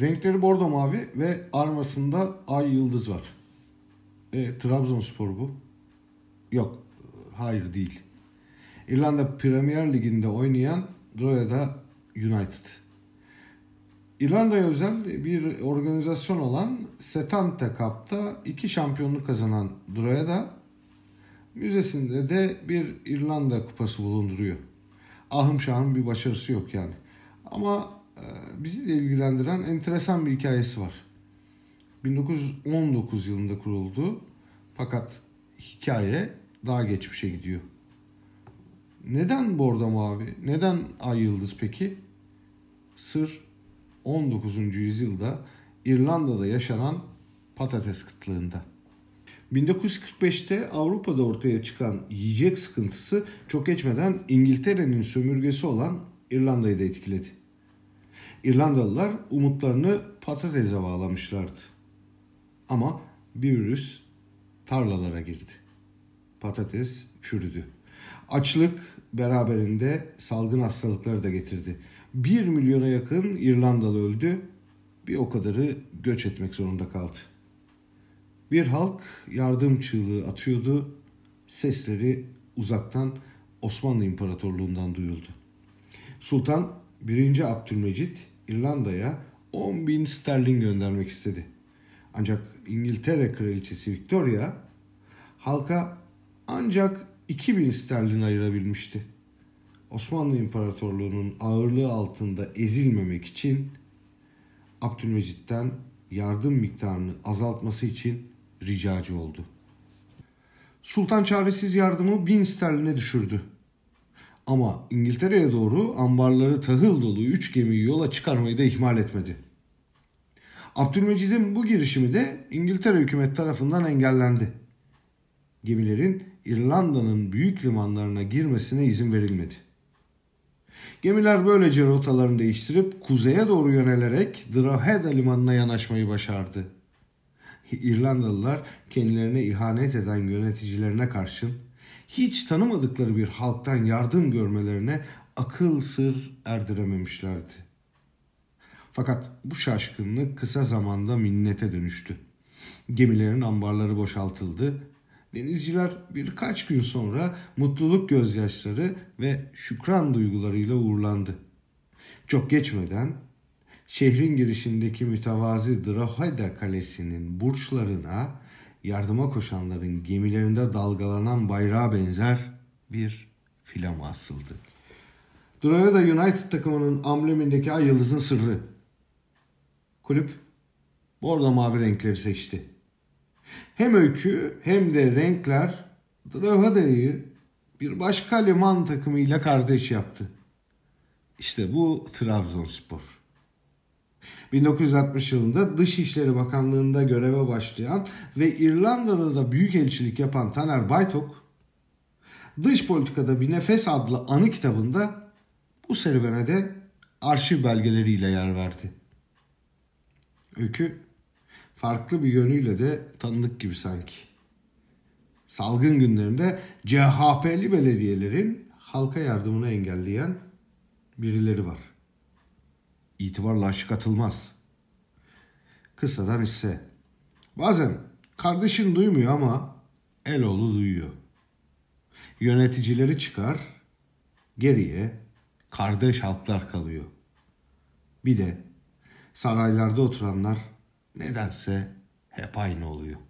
Renkleri bordo mavi ve armasında ay yıldız var. E, Trabzonspor bu. Yok, hayır değil. İrlanda Premier Ligi'nde oynayan Drogheda United. İrlanda'ya özel bir organizasyon olan Setante Cup'ta iki şampiyonluk kazanan Drogheda müzesinde de bir İrlanda kupası bulunduruyor. Ahım şahım bir başarısı yok yani. Ama bizi de ilgilendiren enteresan bir hikayesi var. 1919 yılında kuruldu fakat hikaye daha geçmişe gidiyor. Neden bordo mavi? Neden ay yıldız peki? Sır 19. yüzyılda İrlanda'da yaşanan patates kıtlığında. 1945'te Avrupa'da ortaya çıkan yiyecek sıkıntısı çok geçmeden İngiltere'nin sömürgesi olan İrlanda'yı da etkiledi. İrlandalılar umutlarını patatese bağlamışlardı. Ama bir virüs tarlalara girdi. Patates çürüdü. Açlık beraberinde salgın hastalıkları da getirdi. 1 milyona yakın İrlandalı öldü. Bir o kadarı göç etmek zorunda kaldı. Bir halk yardım çığlığı atıyordu. Sesleri uzaktan Osmanlı İmparatorluğundan duyuldu. Sultan 1. Abdülmecit İrlanda'ya 10 bin sterlin göndermek istedi. Ancak İngiltere Kraliçesi Victoria halka ancak 2000 sterlin ayırabilmişti. Osmanlı İmparatorluğu'nun ağırlığı altında ezilmemek için Abdülmecit'ten yardım miktarını azaltması için ricacı oldu. Sultan çaresiz yardımı bin sterline düşürdü. Ama İngiltere'ye doğru ambarları tahıl dolu üç gemiyi yola çıkarmayı da ihmal etmedi. Abdülmecid'in bu girişimi de İngiltere hükümet tarafından engellendi. Gemilerin İrlanda'nın büyük limanlarına girmesine izin verilmedi. Gemiler böylece rotalarını değiştirip kuzeye doğru yönelerek Drogheda limanına yanaşmayı başardı. İrlandalılar kendilerine ihanet eden yöneticilerine karşın hiç tanımadıkları bir halktan yardım görmelerine akıl sır erdirememişlerdi. Fakat bu şaşkınlık kısa zamanda minnete dönüştü. Gemilerin ambarları boşaltıldı. Denizciler birkaç gün sonra mutluluk gözyaşları ve şükran duygularıyla uğurlandı. Çok geçmeden şehrin girişindeki mütevazi Drogheda Kalesi'nin burçlarına yardıma koşanların gemilerinde dalgalanan bayrağa benzer bir flama asıldı. Drogheda United takımının amblemindeki ay yıldızın sırrı. Kulüp bordo mavi renkleri seçti. Hem öykü hem de renkler Drogheda'yı bir başka liman takımıyla kardeş yaptı. İşte bu Trabzonspor. 1960 yılında Dışişleri Bakanlığı'nda göreve başlayan ve İrlanda'da da büyük elçilik yapan Taner Baytok, Dış Politikada Bir Nefes adlı anı kitabında bu serüvene de arşiv belgeleriyle yer verdi. Öykü farklı bir yönüyle de tanıdık gibi sanki. Salgın günlerinde CHP'li belediyelerin halka yardımını engelleyen birileri var. İtibarla aşık atılmaz. Kısadan ise bazen kardeşin duymuyor ama Eloğlu duyuyor. Yöneticileri çıkar, geriye kardeş halklar kalıyor. Bir de saraylarda oturanlar nedense hep aynı oluyor.